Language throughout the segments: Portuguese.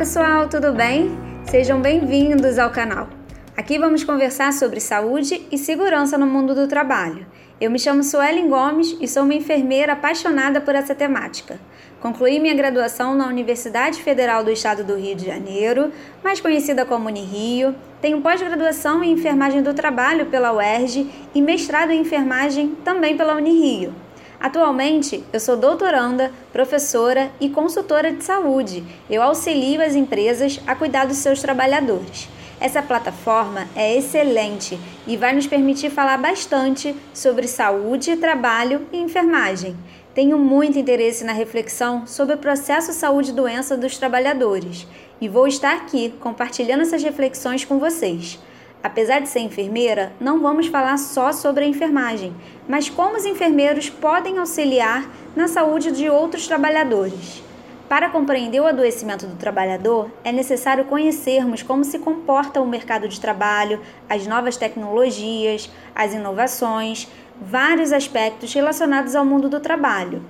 pessoal, tudo bem? Sejam bem-vindos ao canal. Aqui vamos conversar sobre saúde e segurança no mundo do trabalho. Eu me chamo Suelen Gomes e sou uma enfermeira apaixonada por essa temática. Concluí minha graduação na Universidade Federal do Estado do Rio de Janeiro, mais conhecida como Unirio. Tenho pós-graduação em enfermagem do trabalho pela UERJ e mestrado em enfermagem também pela Unirio. Atualmente, eu sou doutoranda, professora e consultora de saúde. Eu auxilio as empresas a cuidar dos seus trabalhadores. Essa plataforma é excelente e vai nos permitir falar bastante sobre saúde, trabalho e enfermagem. Tenho muito interesse na reflexão sobre o processo saúde e doença dos trabalhadores e vou estar aqui compartilhando essas reflexões com vocês. Apesar de ser enfermeira, não vamos falar só sobre a enfermagem, mas como os enfermeiros podem auxiliar na saúde de outros trabalhadores. Para compreender o adoecimento do trabalhador, é necessário conhecermos como se comporta o mercado de trabalho, as novas tecnologias, as inovações, vários aspectos relacionados ao mundo do trabalho.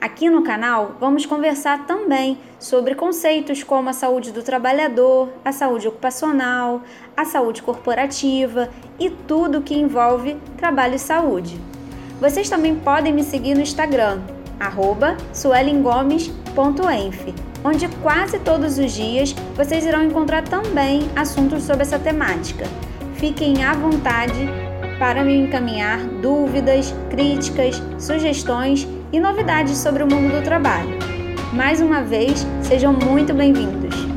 Aqui no canal vamos conversar também sobre conceitos como a saúde do trabalhador, a saúde ocupacional, a saúde corporativa e tudo que envolve trabalho e saúde. Vocês também podem me seguir no Instagram, suelingomes.enf, onde quase todos os dias vocês irão encontrar também assuntos sobre essa temática. Fiquem à vontade para me encaminhar dúvidas, críticas, sugestões e novidades sobre o mundo do trabalho. Mais uma vez, sejam muito bem-vindos!